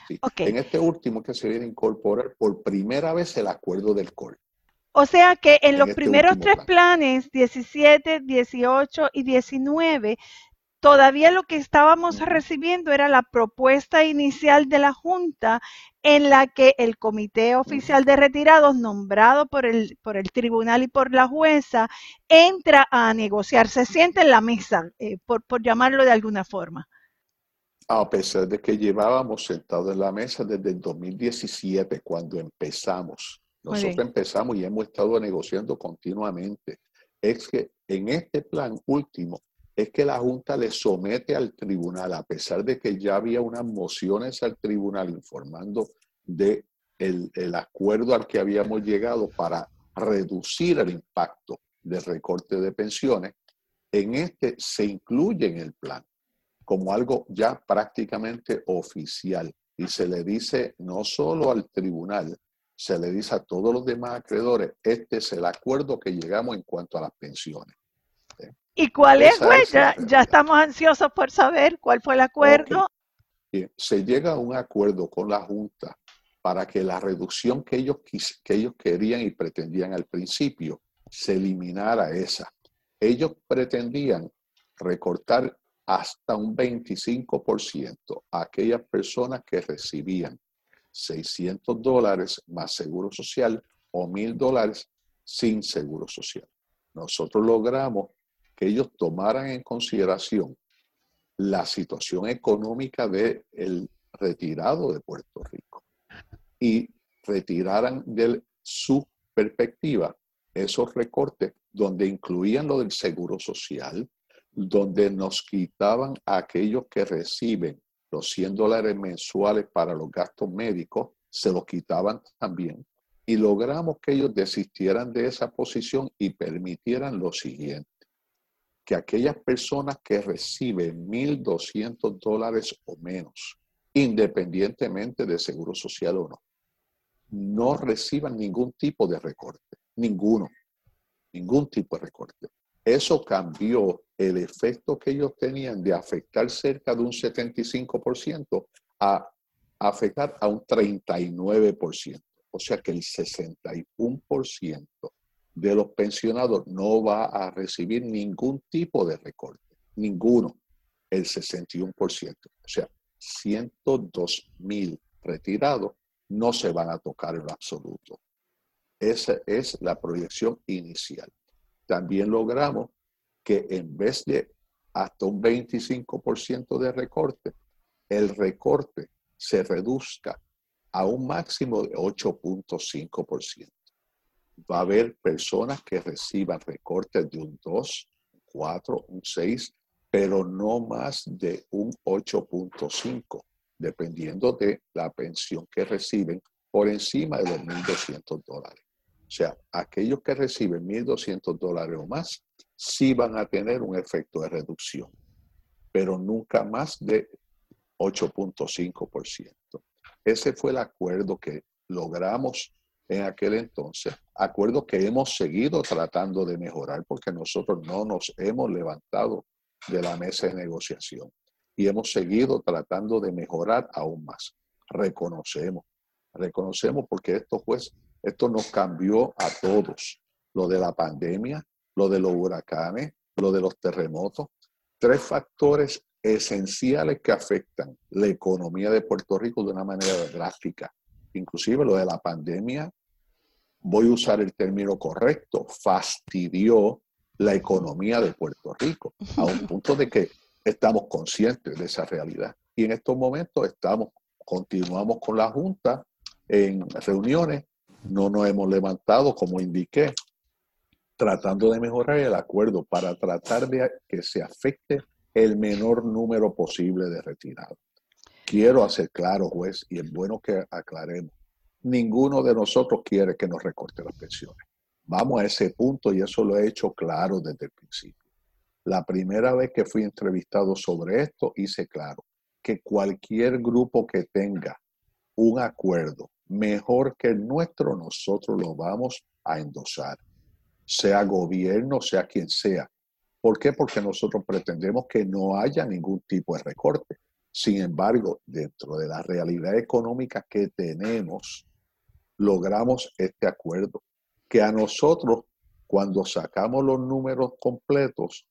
En este último que se viene a incorporar por primera vez el acuerdo del COL. O sea que en, los este primeros tres planes, 17, 18 y 19, todavía lo que estábamos recibiendo era la propuesta inicial de la Junta en la que el Comité Oficial de Retirados, nombrado por el, por el tribunal y por la jueza, entra a negociar, se siente en la mesa, eh, por, por llamarlo de alguna forma. A pesar de que llevábamos sentado en la mesa desde el 2017, cuando empezamos Nosotros empezamos y hemos estado negociando continuamente. Es que en este plan último, es que la Junta le somete al tribunal, a pesar de que ya había unas mociones al tribunal informando de el, el acuerdo al que habíamos llegado para reducir el impacto del recorte de pensiones, en este se incluye en el plan como algo ya prácticamente oficial y se le dice no solo al tribunal, se le dice a todos los demás acreedores, este es el acuerdo que llegamos en cuanto a las pensiones. ¿Y cuál es, güey? Ya, estamos ansiosos por saber cuál fue el acuerdo. Se llega a un acuerdo con la Junta para que la reducción que ellos, que ellos querían y pretendían al principio se eliminara esa. Ellos pretendían recortar hasta un 25% a aquellas personas que recibían 600 dólares más seguro social o 1000 dólares sin seguro social. Nosotros logramos que ellos tomaran en consideración la situación económica del retirado de Puerto Rico y retiraran de su perspectiva esos recortes donde incluían lo del seguro social, donde nos quitaban a aquellos que reciben los 100 dólares mensuales para los gastos médicos, se los quitaban también. Y logramos que ellos desistieran de esa posición y permitieran lo siguiente, que aquellas personas que reciben 1.200 dólares o menos, independientemente de seguro social o no, no reciban ningún tipo de recorte, ninguno, ningún tipo de recorte. Eso cambió el efecto que ellos tenían de afectar cerca de un 75% a afectar a un 39%. O sea que el 61% de los pensionados no va a recibir ningún tipo de recorte, ninguno, el 61%. O sea, 102 mil retirados no se van a tocar en absoluto. Esa es la proyección inicial también logramos que en vez de hasta un 25% de recorte, el recorte se reduzca a un máximo de 8.5%. Va a haber personas que reciban recortes de un 2, un 4, un 6, pero no más de un 8.5, dependiendo de la pensión que reciben por encima de los 1.200 dólares. O sea, aquellos que reciben 1.200 dólares o más, sí van a tener un efecto de reducción, pero nunca más de 8.5%. Ese fue el acuerdo que logramos en aquel entonces, acuerdo que hemos seguido tratando de mejorar porque nosotros no nos hemos levantado de la mesa de negociación y hemos seguido tratando de mejorar aún más. Reconocemos, reconocemos porque esto pues esto nos cambió a todos. Lo de la pandemia, lo de los huracanes, lo de los terremotos. Tres factores esenciales que afectan la economía de Puerto Rico de una manera drástica. Inclusive lo de la pandemia, voy a usar el término correcto, fastidió la economía de Puerto Rico, a un punto de que estamos conscientes de esa realidad. Y en estos momentos estamos, continuamos con la Junta en reuniones no nos hemos levantado, como indiqué, tratando de mejorar el acuerdo para tratar de que se afecte el menor número posible de retirados. Quiero hacer claro, juez, y es bueno que aclaremos, ninguno de nosotros quiere que nos recorte las pensiones. Vamos a ese punto y eso lo he hecho claro desde el principio. La primera vez que fui entrevistado sobre esto, hice claro que cualquier grupo que tenga un acuerdo mejor que el nuestro, nosotros lo vamos a endosar, sea gobierno, sea quien sea. ¿Por qué? Porque nosotros pretendemos que no haya ningún tipo de recorte. Sin embargo, dentro de la realidad económica que tenemos, logramos este acuerdo, que a nosotros, cuando sacamos los números completos,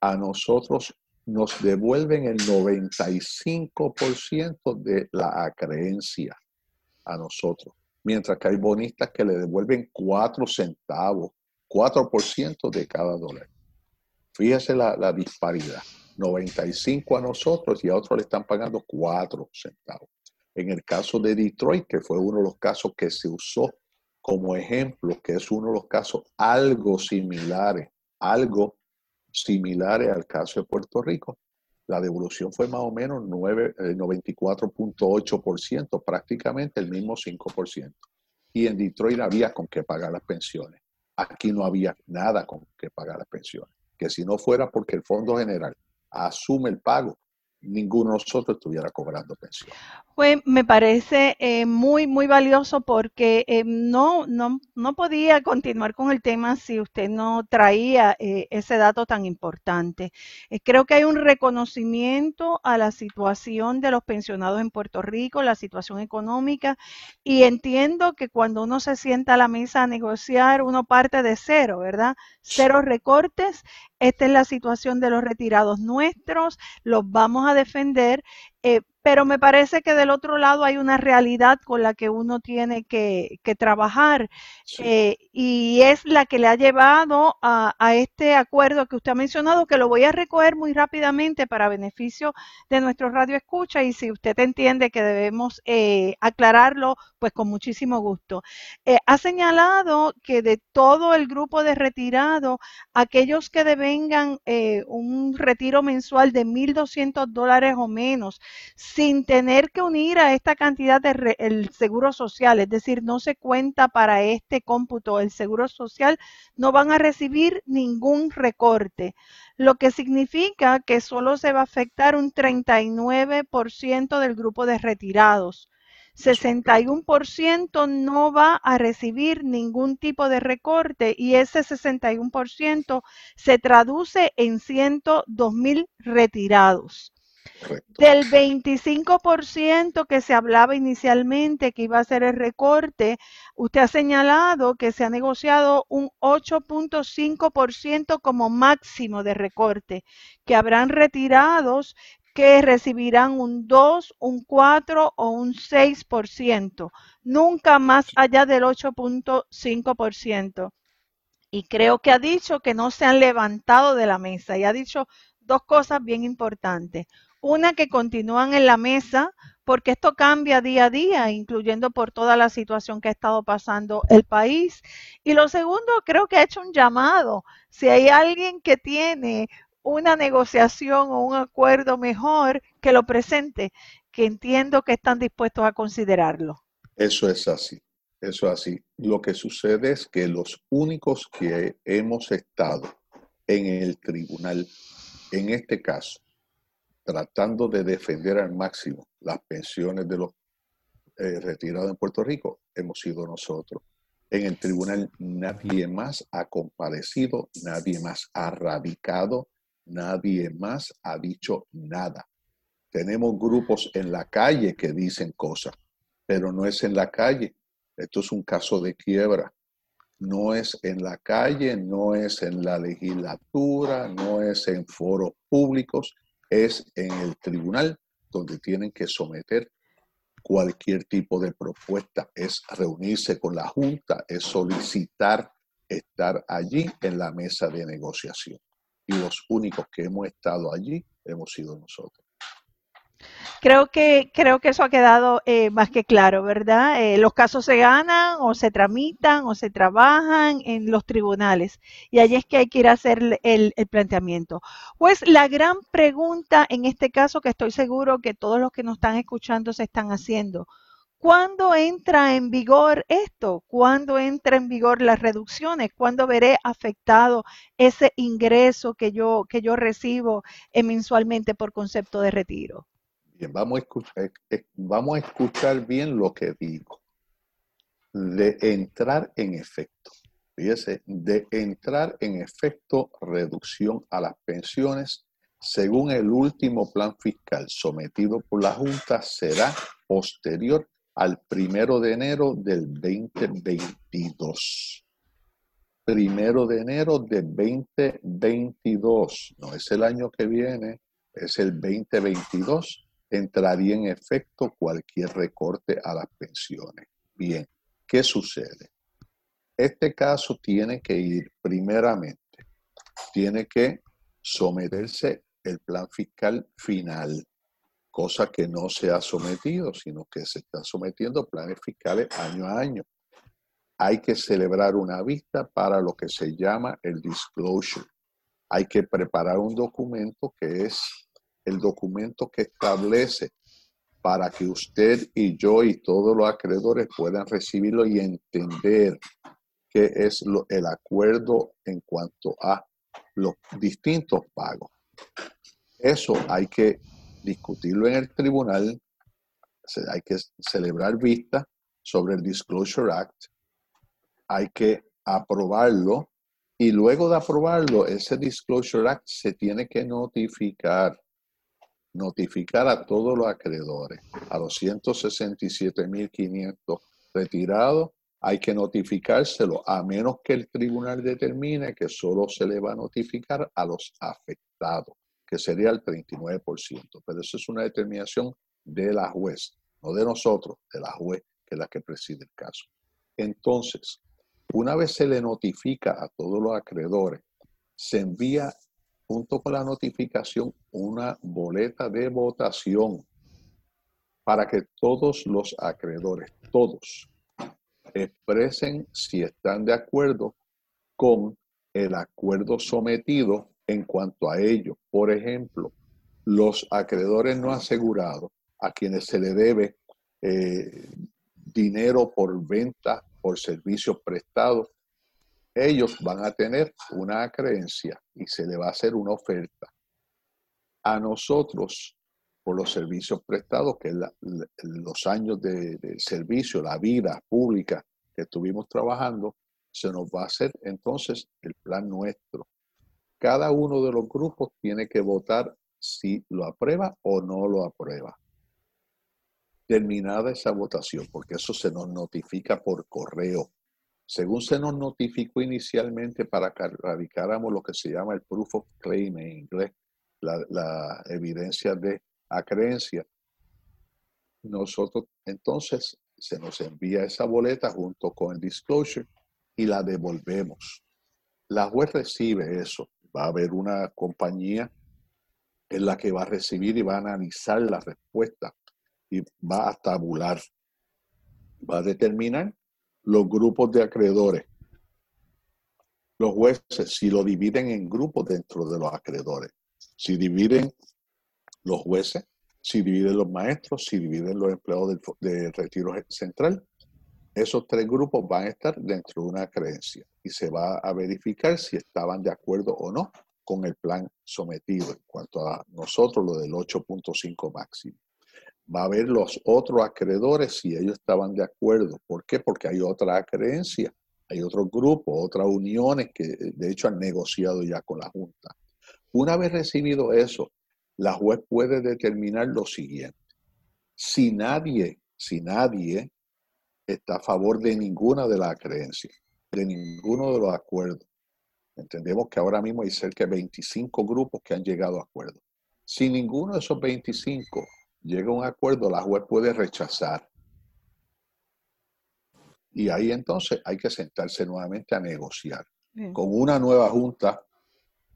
a nosotros nos devuelven el 95% de la acreencia a nosotros, mientras que hay bonistas que le devuelven 4 centavos, 4% de cada dólar. Fíjese la, disparidad. 95 a nosotros y a otros le están pagando 4 centavos. En el caso de Detroit, que fue uno de los casos que se usó como ejemplo, que es uno de los casos algo similares, algo similares al caso de Puerto Rico. La devolución fue más o menos 94.8%, eh, prácticamente el mismo 5%. Y en Detroit había con qué pagar las pensiones. Aquí no había nada con qué pagar las pensiones. Que si no fuera porque el Fondo General asume el pago ninguno de nosotros estuviera cobrando pensión. Pues me parece eh, muy, muy valioso porque eh, no, no, no, podía continuar con el tema si usted no traía eh, ese dato tan importante. creo que hay un reconocimiento a la situación de los pensionados en Puerto Rico, la situación económica, y entiendo que cuando uno se sienta a la mesa a negociar, uno parte de cero, ¿verdad? Cero recortes. Esta es la situación de los retirados nuestros, los vamos a defender eh, pero me parece que del otro lado hay una realidad con la que uno tiene que, trabajar eh, y es la que le ha llevado a, este acuerdo que usted ha mencionado, que lo voy a recoger muy rápidamente para beneficio de nuestro radio escucha y si usted entiende que debemos eh, aclararlo, pues con muchísimo gusto. ha señalado que de todo el grupo de retirados, aquellos que devengan un retiro mensual de 1.200 dólares o menos, sin tener que unir a esta cantidad de el seguro social, es decir, no se cuenta para este cómputo el seguro social, no van a recibir ningún recorte, lo que significa que solo se va a afectar un 39% del grupo de retirados. 61% no va a recibir ningún tipo de recorte y ese 61% se traduce en 102 mil retirados. Del 25% que se hablaba inicialmente que iba a ser el recorte, usted ha señalado que se ha negociado un 8.5% como máximo de recorte, que habrán retirados que recibirán un 2, un 4 o un 6%, nunca más allá del 8.5%. Y creo que ha dicho que no se han levantado de la mesa y ha dicho dos cosas bien importantes. Una que continúan en la mesa porque esto cambia día a día, incluyendo por toda la situación que ha estado pasando el país. Y lo segundo, creo que ha hecho un llamado. Si hay alguien que tiene una negociación o un acuerdo mejor, que lo presente, que entiendo que están dispuestos a considerarlo. Eso es así, eso es así. Lo que sucede es que los únicos que hemos estado en el tribunal, en este caso, tratando de defender al máximo las pensiones de los eh, retirados en Puerto Rico, hemos sido nosotros. En el tribunal nadie más ha comparecido, nadie más ha radicado, nadie más ha dicho nada. Tenemos grupos en la calle que dicen cosas, pero no es en la calle. Esto es un caso de quiebra. No es en la calle, no es en la legislatura, no es en foros públicos, es en el tribunal donde tienen que someter cualquier tipo de propuesta, es reunirse con la Junta, es solicitar estar allí en la mesa de negociación. Y los únicos que hemos estado allí hemos sido nosotros. Creo que, creo que eso ha quedado eh, más que claro, ¿verdad? Eh, los casos se ganan o se tramitan o se trabajan en los tribunales y allí es que hay que ir a hacer el, el planteamiento. Pues la gran pregunta en este caso que estoy seguro que todos los que nos están escuchando se están haciendo, ¿Cuándo entra en vigor esto? ¿Cuándo entra en vigor las reducciones? ¿Cuándo veré afectado ese ingreso que yo, que yo recibo eh, mensualmente por concepto de retiro? Bien, vamos a, escuchar, vamos a escuchar bien lo que digo. De entrar en efecto. Fíjese, de entrar en efecto reducción a las pensiones, según el último plan fiscal sometido por la Junta, será posterior al primero de enero del 2022. Primero de enero del 2022, no es el año que viene, es el 2022 entraría en efecto cualquier recorte a las pensiones. Bien, ¿qué sucede? Este caso tiene que ir primeramente, tiene que someterse el plan fiscal final, cosa que no se ha sometido, sino que se están sometiendo planes fiscales año a año. hay que celebrar una vista para lo que se llama el disclosure. Hay que preparar un documento que es el documento que establece para que usted y yo y todos los acreedores puedan recibirlo y entender qué es el acuerdo en cuanto a los distintos pagos. Eso hay que discutirlo en el tribunal, hay que celebrar vista sobre el Disclosure Act, hay que aprobarlo y luego de aprobarlo, ese Disclosure Act se tiene que notificar, notificar a todos los acreedores, a los 167.500 retirados, hay que notificárselo, a menos que el tribunal determine que solo se le va a notificar a los afectados que sería el 39%. Pero eso es una determinación de la juez, no de nosotros, de la juez, que es la que preside el caso. Entonces, una vez se le notifica a todos los acreedores, se envía junto con la notificación una boleta de votación para que todos los acreedores, todos, expresen si están de acuerdo con el acuerdo sometido en cuanto a ello. Por ejemplo, los acreedores no asegurados a quienes se le debe eh, dinero por venta, por servicios prestados, ellos van a tener una creencia y se le va a hacer una oferta. A nosotros, por los servicios prestados, que los años de, de servicio, la vida pública que estuvimos trabajando, se nos va a hacer entonces el plan nuestro cada uno de los grupos tiene que votar si lo aprueba o no lo aprueba. Terminada esa votación, porque eso se nos notifica por correo. Según se nos notificó inicialmente para que radicáramos lo que se llama el proof of claim en inglés, la, evidencia de acreencia, nosotros entonces se nos envía esa boleta junto con el disclosure y la devolvemos. La juez recibe eso va a haber una compañía en la que va a recibir y va a analizar la respuesta y va a tabular, va a determinar los grupos de acreedores. Los jueces, si lo dividen en grupos dentro de los acreedores, si dividen los jueces, si dividen los maestros, si dividen los empleados del, de retiro central, esos tres grupos van a estar dentro de una creencia y se va a verificar si estaban de acuerdo o no con el plan sometido en cuanto a nosotros, lo del 8.5 máximo. Va a ver los otros acreedores si ellos estaban de acuerdo. ¿Por qué? Porque hay otra creencia, hay otros grupos, otras uniones que de hecho han negociado ya con la Junta. Una vez recibido eso, la juez puede determinar lo siguiente. Si nadie, si nadie está a favor de ninguna de las creencias, de ninguno de los acuerdos. Entendemos que ahora mismo hay cerca de 25 grupos que han llegado a acuerdo. Si ninguno de esos 25 llega a un acuerdo, la juez puede rechazar. Y ahí entonces hay que sentarse nuevamente a negociar. Con una nueva junta,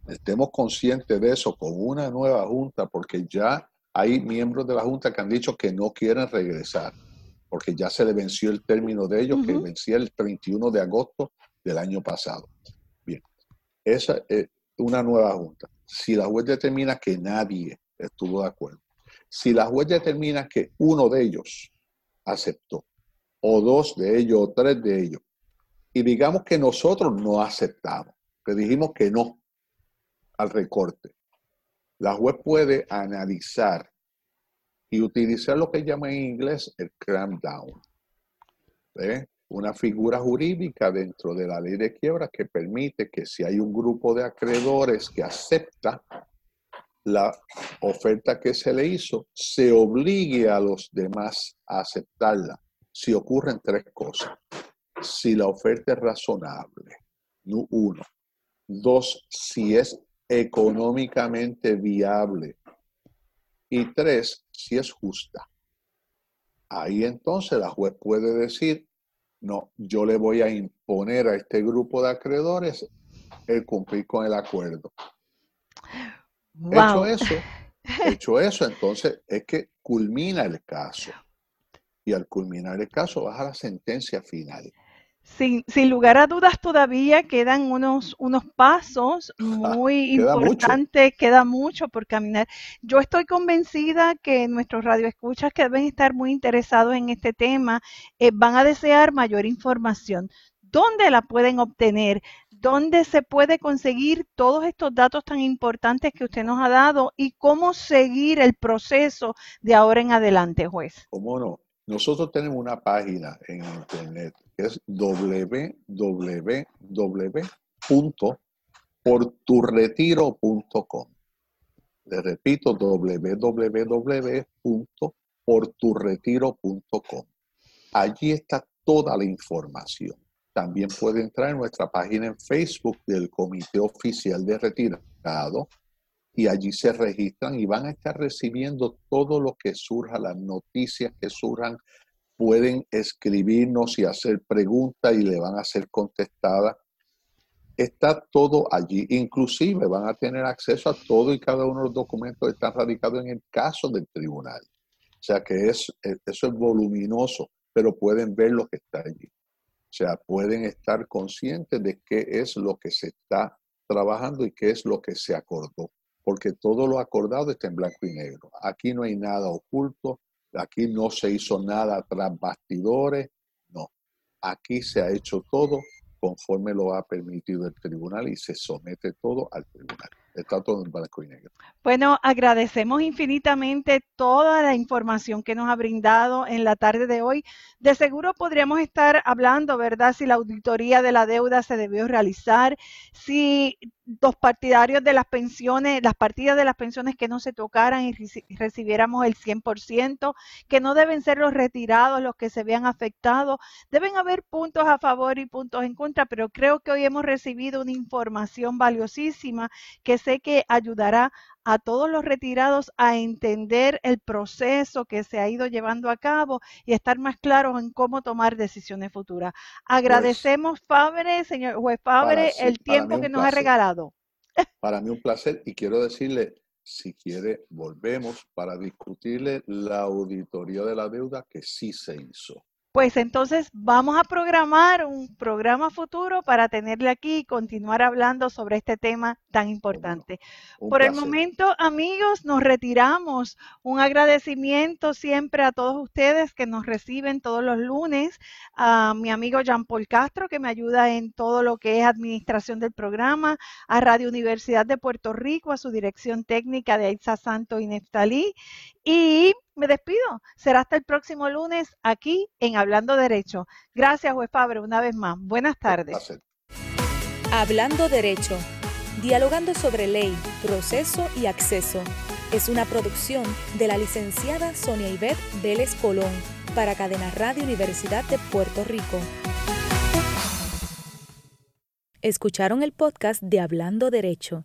estemos conscientes de eso, con una nueva junta, porque ya hay miembros de la junta que han dicho que no quieren regresar porque ya se le venció el término de ellos, que vencía el 31 de agosto del año pasado. Bien, esa es una nueva junta. Si la juez determina que nadie estuvo de acuerdo, si la juez determina que uno de ellos aceptó, o dos de ellos, o tres de ellos, y digamos que nosotros no aceptamos, que dijimos que no al recorte, la juez puede analizar y utilizar lo que llama en inglés el cram down. Una figura jurídica dentro de la ley de quiebra que permite que si hay un grupo de acreedores que acepta la oferta que se le hizo, se obligue a los demás a aceptarla si ocurren tres cosas. Si la oferta es razonable, uno. Dos, si es económicamente viable y tres, si es justa. Ahí entonces la juez puede decir, no, yo le voy a imponer a este grupo de acreedores el cumplir con el acuerdo. Hecho eso, hecho *laughs* eso, entonces es que culmina el caso. Y al culminar el caso baja la sentencia final. Sin, sin, lugar a dudas, todavía quedan unos, unos pasos *laughs* muy importantes, queda mucho por caminar. Yo estoy convencida que nuestros radioescuchas que deben estar muy interesados en este tema eh, van a desear mayor información. ¿Dónde la pueden obtener? ¿Dónde se puede conseguir todos estos datos tan importantes que usted nos ha dado y cómo seguir el proceso de ahora en adelante, juez? ¿Cómo no? Nosotros tenemos una página en internet que es www.porturretiro.com. Le repito, www.porturretiro.com. Allí está toda la información. También puede entrar en nuestra página en Facebook del Comité Oficial de Retirado y allí se registran y van a estar recibiendo todo lo que surja, las noticias que surjan. Pueden escribirnos y hacer preguntas y le van a ser contestadas. Está todo allí. Inclusive van a tener acceso a todo y cada uno de los documentos están radicados en el caso del tribunal. O sea que es, eso es voluminoso, pero pueden ver lo que está allí. O sea, pueden estar conscientes de qué es lo que se está trabajando y qué es lo que se acordó, porque todo lo acordado está en blanco y negro. Aquí no hay nada oculto, aquí no se hizo nada tras bastidores, no. Aquí se ha hecho todo conforme lo ha permitido el tribunal y se somete todo al tribunal. Está todo en blanco y. Bueno, agradecemos infinitamente toda la información que nos ha brindado en la tarde de hoy. De seguro podríamos estar hablando, ¿verdad? Si la auditoría de la deuda se debió realizar, si los partidarios de las pensiones, las partidas de las pensiones que no se tocaran y recibiéramos el 100%, que no deben ser los retirados los que se vean afectados. Deben haber puntos a favor y puntos en contra, pero creo que hoy hemos recibido una información valiosísima que sé que ayudará a todos los retirados a entender el proceso que se ha ido llevando a cabo y estar más claros en cómo tomar decisiones futuras. Pues Agradecemos, Fabre, señor juez Fabre, el tiempo que nos ha regalado. Para mí un placer y quiero decirle, si quiere, volvemos para discutirle la auditoría de la deuda que sí se hizo. Pues entonces vamos a programar un programa futuro para tenerle aquí y continuar hablando sobre este tema tan importante. Por el momento, amigos, nos retiramos. Un agradecimiento siempre a todos ustedes que nos reciben todos los lunes, a mi amigo Jean Paul Castro, que me ayuda en todo lo que es administración del programa, a Radio Universidad de Puerto Rico, a su dirección técnica de Aiza Santo y Neftalí, y me despido. Será hasta el próximo lunes aquí en Hablando Derecho. Gracias, juez Fabre, una vez más. Buenas tardes. Hablando Derecho. Dialogando sobre ley, proceso y acceso. Es una producción de la licenciada Sonia Ivette Vélez Colón para Cadena Radio Universidad de Puerto Rico. Escucharon el podcast de Hablando Derecho,